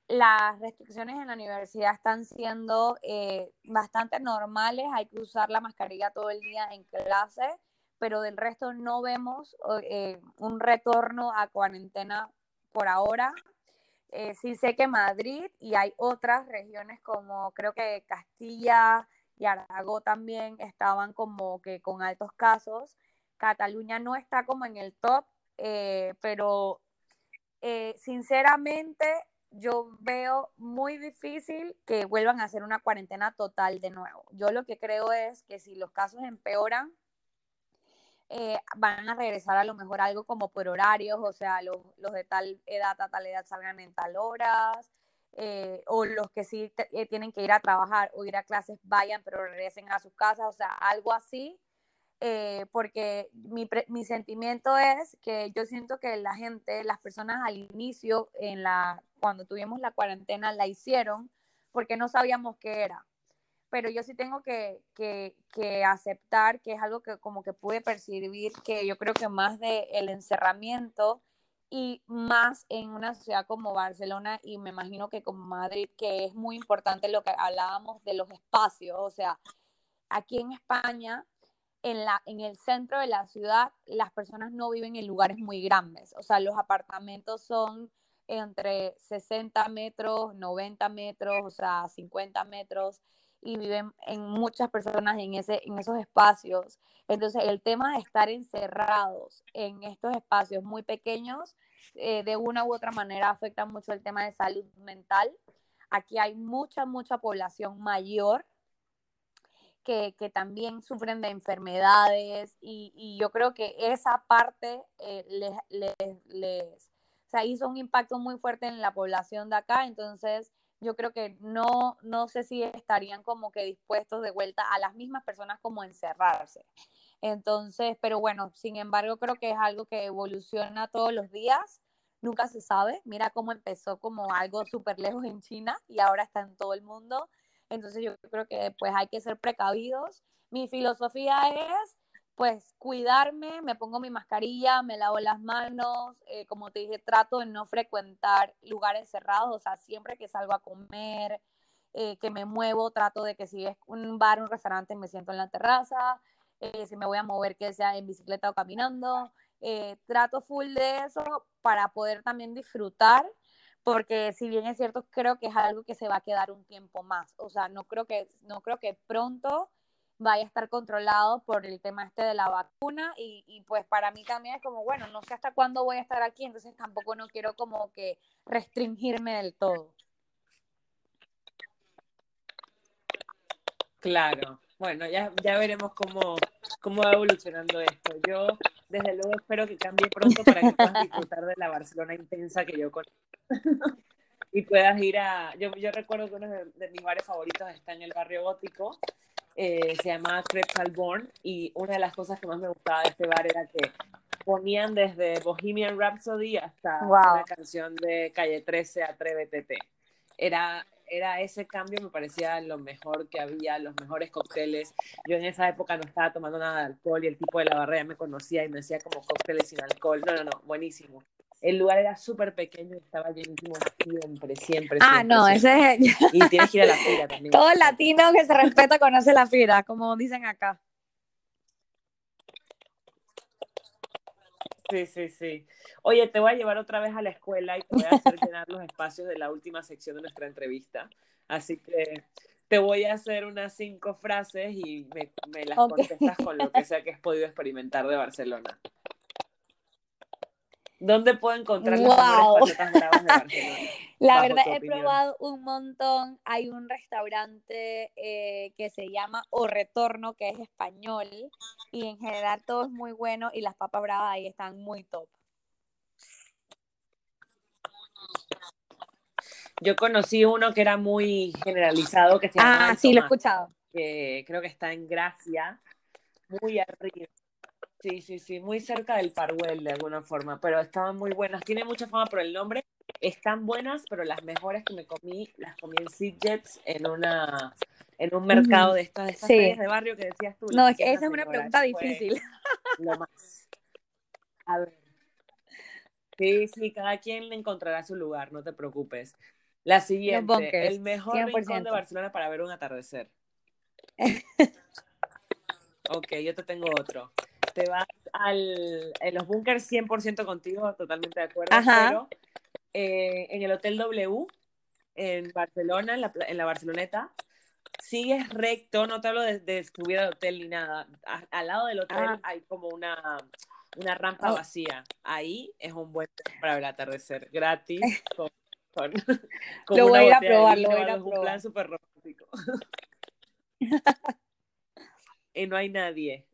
las restricciones en la universidad están siendo eh, bastante normales, hay que usar la mascarilla todo el día en clase, pero del resto no vemos eh, un retorno a cuarentena por ahora. Eh, sí sé que Madrid y hay otras regiones como creo que Castilla y Aragón también estaban como que con altos casos. Cataluña no está como en el top, pero sinceramente yo veo muy difícil que vuelvan a hacer una cuarentena total de nuevo. Yo lo que creo es que si los casos empeoran, eh, van a regresar a lo mejor algo como por horarios, o sea, los, de tal edad a tal edad salgan en tal horas, eh, o los que sí eh, tienen que ir a trabajar o ir a clases vayan, pero regresen a sus casas, o sea, algo así eh, porque mi, mi, sentimiento es que yo siento que la gente, las personas al inicio, en la, cuando tuvimos la cuarentena, la hicieron porque no sabíamos qué era. Pero yo sí tengo que, que, que aceptar que es algo que como que pude percibir, que yo creo que más de el encerramiento y más en una ciudad como Barcelona y me imagino que como Madrid, que es muy importante lo que hablábamos de los espacios, o sea, aquí en España en, la, en el centro de la ciudad las personas no viven en lugares muy grandes, o sea, los apartamentos son entre 60 metros, 90 metros, o sea, 50 metros, y viven en muchas personas en, ese, en esos espacios. Entonces, el tema de estar encerrados en estos espacios muy pequeños eh, de una u otra manera afectan mucho el tema de salud mental. Aquí hay mucha, mucha población mayor que, también sufren de enfermedades y, y, yo creo que esa parte eh, les, les, les o sea, hizo un impacto muy fuerte en la población de acá, entonces yo creo que no, no sé si estarían como que dispuestos de vuelta a las mismas personas como encerrarse. Entonces, pero bueno, sin embargo, creo que es algo que evoluciona todos los días, nunca se sabe. Mira cómo empezó como algo súper lejos en China y ahora está en todo el mundo. Entonces yo creo que pues hay que ser precavidos. Mi filosofía es pues cuidarme, me pongo mi mascarilla, me lavo las manos, eh, como te dije, trato de no frecuentar lugares cerrados, o sea, siempre que salgo a comer, eh, que me muevo, trato de que si es un bar, un restaurante, me siento en la terraza, eh, si me voy a mover, que sea en bicicleta o caminando, trato full de eso para poder también disfrutar, porque si bien es cierto, creo que es algo que se va a quedar un tiempo más, o sea, no creo que, no creo que pronto vaya a estar controlado por el tema este de la vacuna y, y, pues para mí también es como, bueno, no sé hasta cuándo voy a estar aquí, entonces tampoco no quiero como que restringirme del todo. Claro, bueno, ya, ya veremos cómo, cómo va evolucionando esto. Yo desde luego espero que cambie pronto para que puedas disfrutar de la Barcelona intensa que yo conozco. y puedas ir a... Yo, yo recuerdo que uno de, de mis bares favoritos está en el barrio gótico eh, se llamaba Crepes Alborn y una de las cosas que más me gustaba de este bar era que ponían desde Bohemian Rhapsody hasta Wow. una canción de Calle 13, Atrévete. Era, era ese cambio, me parecía lo mejor que había, los mejores cócteles. Yo en esa época no estaba tomando nada de alcohol y el tipo de la barra ya me conocía y me decía como cócteles sin alcohol. No, no, no, buenísimo. El lugar era súper pequeño y estaba llenísimo siempre, siempre. Ah, siempre, no, siempre. ese es... Y tienes que ir a la fila también. Todo latino que se respeta conoce la fira, como dicen acá. Sí, sí, sí. Oye, te voy a llevar otra vez a la escuela y te voy a hacer llenar los espacios de la última sección de nuestra entrevista. Así que te voy a hacer unas cinco frases y me, me las contestas con lo que sea que has podido experimentar de Barcelona. ¿Dónde puedo encontrar las Wow. mejores de Barcelona? La verdad, he opinión. probado un montón. Hay un restaurante eh, que se llama O Retorno, que es español, y en general todo es muy bueno y las papas bravas ahí están muy top. Yo conocí uno que era muy generalizado, que se llama Ah, sí, lo he escuchado. que creo que está en Gracia, muy arriba. Sí, sí, sí, muy cerca del Parwell de alguna forma, pero estaban muy buenas. Tiene mucha fama por el nombre. Están buenas, pero las mejores que me comí, las comí en Sitges en una en un mercado de estas, de estas Sí. de barrio que decías tú. No, es que esa es una pregunta difícil. Lo más. A ver. Sí, sí, cada quien le encontrará su lugar, no te preocupes. La siguiente, bunkers, el mejor rincón de 100%. Barcelona para ver un atardecer. Ok, yo te tengo otro. Te vas al, en los bunkers 100% contigo, totalmente de acuerdo, Ajá. pero eh, en el Hotel W, en Barcelona, en la, en la Barceloneta, sigues recto, no te hablo de, de subida de hotel ni nada. A- al lado del hotel Ah. hay como una, una rampa Oh. vacía. Ahí es un buen para ver el atardecer, gratis, con, con, con Lo voy a ir probar, lo voy a ir a algo, es un probar. plan súper romántico. y no hay nadie.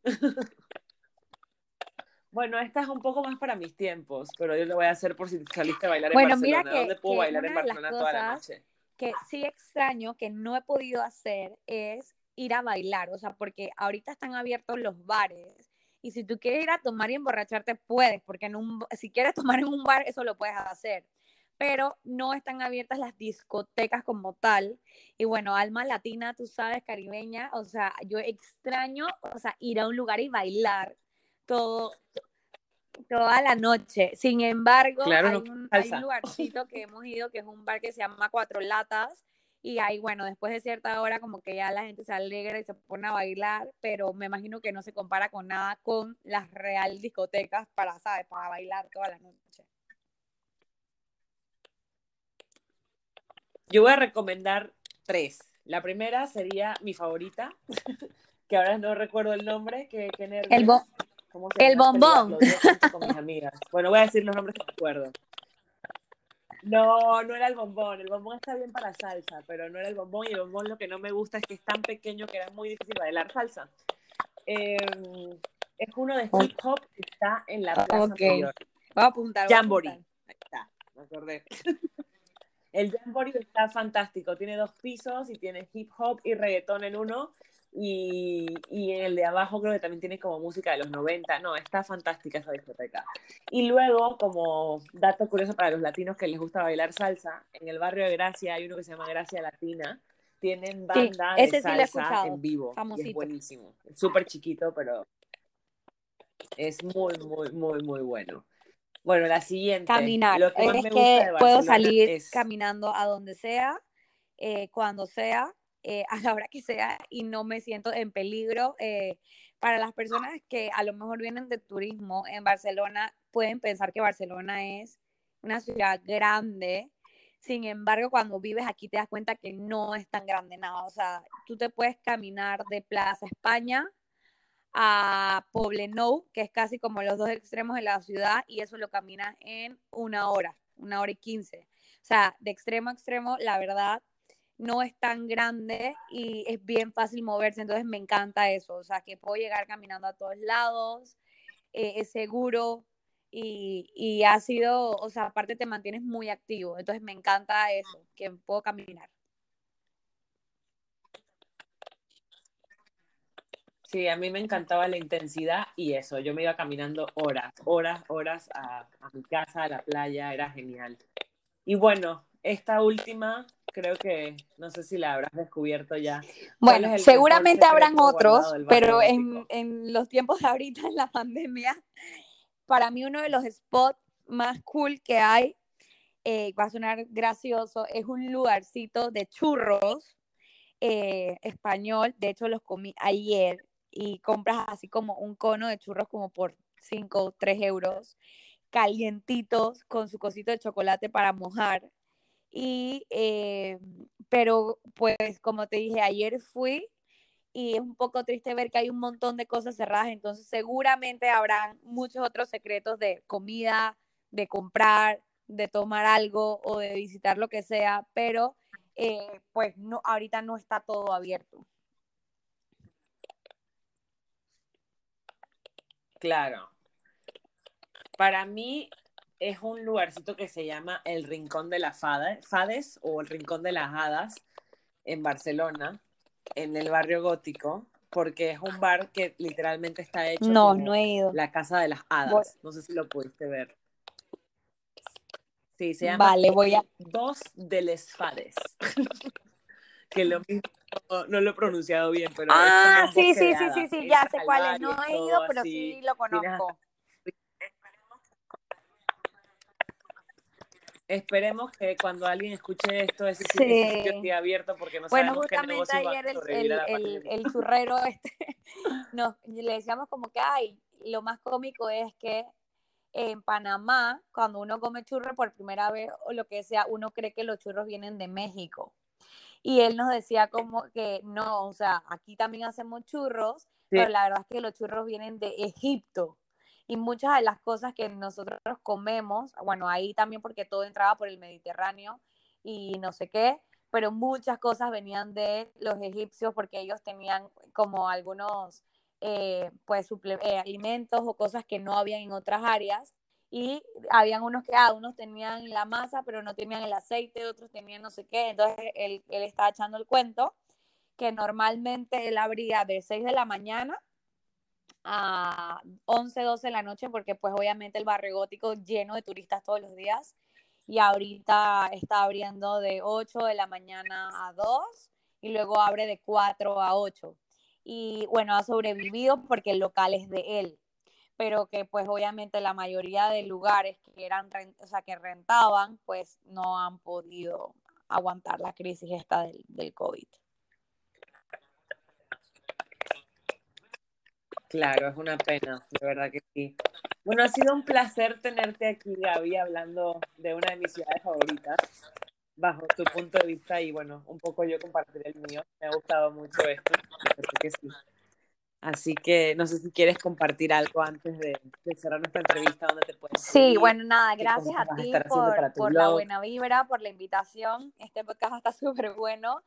Bueno, esta es un poco más para mis tiempos, pero yo lo voy a hacer por si saliste a bailar en Bueno, mira Barcelona. que- ¿Dónde puedo que bailar en Barcelona toda la noche? que sí extraño, que no he podido hacer, es ir a bailar, o sea, porque ahorita están abiertos los bares y si tú quieres ir a tomar y emborracharte, puedes, porque en un, si quieres tomar en un bar, eso lo puedes hacer, pero no están abiertas las discotecas como tal. Y bueno, alma latina, tú sabes, caribeña, o sea, yo extraño, o sea, ir a un lugar y bailar todo, toda la noche. Sin embargo, Claro, hay, un lugarcito que hemos ido que es un bar que se llama Cuatro Latas. Y ahí, bueno, después de cierta hora, como que ya la gente se alegra y se pone a bailar, pero me imagino que no se compara con nada con las real discotecas para, ¿sabes? Para bailar toda la noche. Yo voy a recomendar tres. La primera sería mi favorita, que ahora no recuerdo el nombre, que, que El, bo- ¿Cómo se El bombón. Con mis amigas. Bueno, voy a decir los nombres que me acuerdo. No, no era el bombón. El bombón está bien para salsa, pero no era el bombón. Y el bombón lo que no me gusta es que es tan pequeño que era muy difícil bailar salsa. Eh, es uno de hip hop que está en la plaza Ok. mayor. Voy a apuntar. a Jamboree. apuntar. Ahí está, me acordé. El Jamboree está fantástico. Tiene dos pisos y tiene hip hop y reggaetón en uno. Y, y en el de abajo creo que también tiene como música de los 90. No, está fantástica esa discoteca. Y luego, como dato curioso para los latinos que les gusta bailar salsa, en el barrio de Gracia hay uno que se llama Gracia Latina. Tienen banda ese de sí salsa en vivo. Y es buenísimo. Es súper chiquito, pero es muy, muy, muy, muy bueno. Bueno, la siguiente. Caminar. Lo que es me que gusta de puedo salir es- caminando a donde sea, eh, cuando sea, eh, a la hora que sea, y no me siento en peligro. eh, para las personas que a lo mejor vienen de turismo en Barcelona, pueden pensar que Barcelona es una ciudad grande. Sin embargo, cuando vives aquí te das cuenta que no es tan grande nada. O sea, tú te puedes caminar de Plaza España a Poblenou, que es casi como los dos extremos de la ciudad, y eso lo caminas en una hora, una hora y quince. O sea, de extremo a extremo, la verdad, no es tan grande y es bien fácil moverse, entonces me encanta eso, o sea, que puedo llegar caminando a todos lados, eh, es seguro y, y ha sido, o sea, aparte te mantienes muy activo, entonces me encanta eso, que puedo caminar. Sí, a mí me encantaba la intensidad y eso. Yo me iba caminando horas, horas, horas a, a mi casa, a la playa, era genial. Y bueno, esta última, creo que no sé si la habrás descubierto ya. ¿Cuál Bueno, seguramente habrán otros, pero en, en los tiempos de ahorita, en la pandemia, para mí uno de los spots más cool que hay, eh, va a sonar gracioso, es un lugarcito de churros eh, español, de hecho los comí ayer y compras así como un cono de churros como por 5 o 3 euros, calientitos con su cosito de chocolate para mojar. Y, eh, pero pues como te dije, ayer fui y es un poco triste ver que hay un montón de cosas cerradas, entonces seguramente habrán muchos otros secretos de comida, de comprar, de tomar algo o de visitar lo que sea, pero eh, pues no, ahorita no está todo abierto. Claro. Para mí es un lugarcito que se llama el Rincón de las Fades, o el Rincón de las Hadas en Barcelona, en el barrio gótico, porque es un bar que literalmente está hecho No, como no he ido. la casa de las hadas. Voy- No sé si lo pudiste ver. Sí, se llama Vale, voy a... Dos de les Fades. que lo mismo no, no lo he pronunciado bien, pero Ah, sí, sí, sí, sí, sí, ya sé cuál es. No he ido, pero así. sí lo conozco. Esperemos que cuando alguien escuche esto, ese, Sí. sitio esté abierto porque no Bueno, sabemos qué justamente ayer el, el, el, el churrero este, nos, le decíamos como que, ay, lo más cómico es que en Panamá, cuando uno come churro por primera vez o lo que sea, uno cree que los churros vienen de México. Y él nos decía como que no, o sea, aquí también hacemos churros, pero la verdad es que los churros vienen de Egipto. Y muchas de las cosas que nosotros comemos, bueno, ahí también porque todo entraba por el Mediterráneo y no sé qué, pero muchas cosas venían de los egipcios porque ellos tenían como algunos eh, pues eh, alimentos o cosas que no habían en otras áreas y habían unos que, ah, unos tenían la masa pero no tenían el aceite, otros tenían no sé qué, entonces él, él estaba echando el cuento que normalmente él abría de 6 de la mañana a 11, 12 de la noche porque pues obviamente el barrio gótico lleno de turistas todos los días y ahorita está abriendo de 8 de la mañana a 2 y luego abre de 4 a 8. Y bueno, ha sobrevivido porque el local es de él, pero que pues obviamente la mayoría de lugares que eran, o sea, que rentaban, pues no han podido aguantar la crisis esta del, del COVID. Claro, es una pena, de verdad que sí. Bueno, ha sido un placer tenerte aquí, Gaby, hablando de una de mis ciudades favoritas, bajo tu punto de vista y bueno, un poco yo compartiré el mío. Me ha gustado mucho esto, que sí. Así que no sé si quieres compartir algo antes de, cerrar nuestra entrevista donde te puedes. Sí, bueno, nada, gracias a ti por, la buena vibra, por la invitación. Este podcast está súper bueno.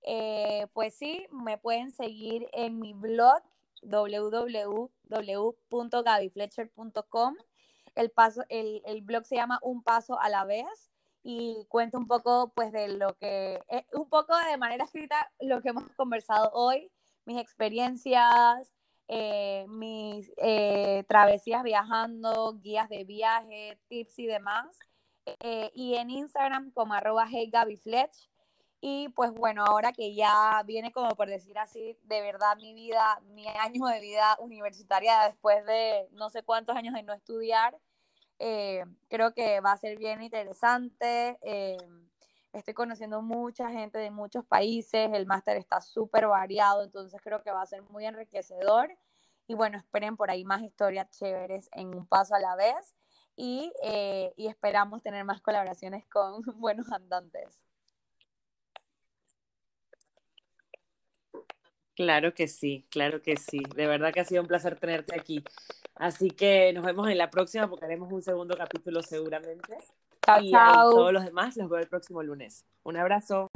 Eh, pues sí, me pueden seguir en mi blog www.gabifletcher.com. El, paso, el, el blog se llama Un Paso a la Vez y cuento un poco pues de lo que, eh, un poco de manera escrita lo que hemos conversado hoy mis experiencias, eh, mis eh, travesías viajando, guías de viaje, tips y demás. Y en Instagram como arroba. Y pues bueno, ahora que ya viene como por decir así, de verdad mi vida, mi año de vida universitaria después de no sé cuántos años de no estudiar, creo que va a ser bien interesante. Estoy conociendo mucha gente de muchos países, el máster está súper variado, entonces creo que va a ser muy enriquecedor. Y bueno, esperen por ahí más historias chéveres en un paso a la vez y, eh, y esperamos tener más colaboraciones con buenos andantes. Claro que sí, claro que sí. De verdad que ha sido un placer tenerte aquí. Así que nos vemos en la próxima porque haremos un segundo capítulo seguramente. Chao, y a todos los demás los veo el próximo lunes. Un abrazo.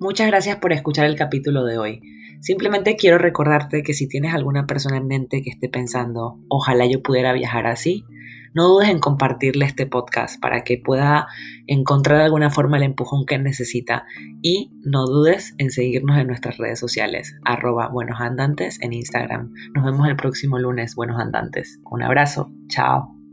Muchas gracias por escuchar el capítulo de hoy. Simplemente quiero recordarte que si tienes alguna persona en mente que esté pensando, ojalá yo pudiera viajar así, no dudes en compartirle este podcast para que pueda encontrar de alguna forma el empujón que necesita y no dudes en seguirnos en nuestras redes sociales, arroba buenos andantes en Instagram. Nos vemos el próximo lunes, buenos andantes. Un abrazo, chao.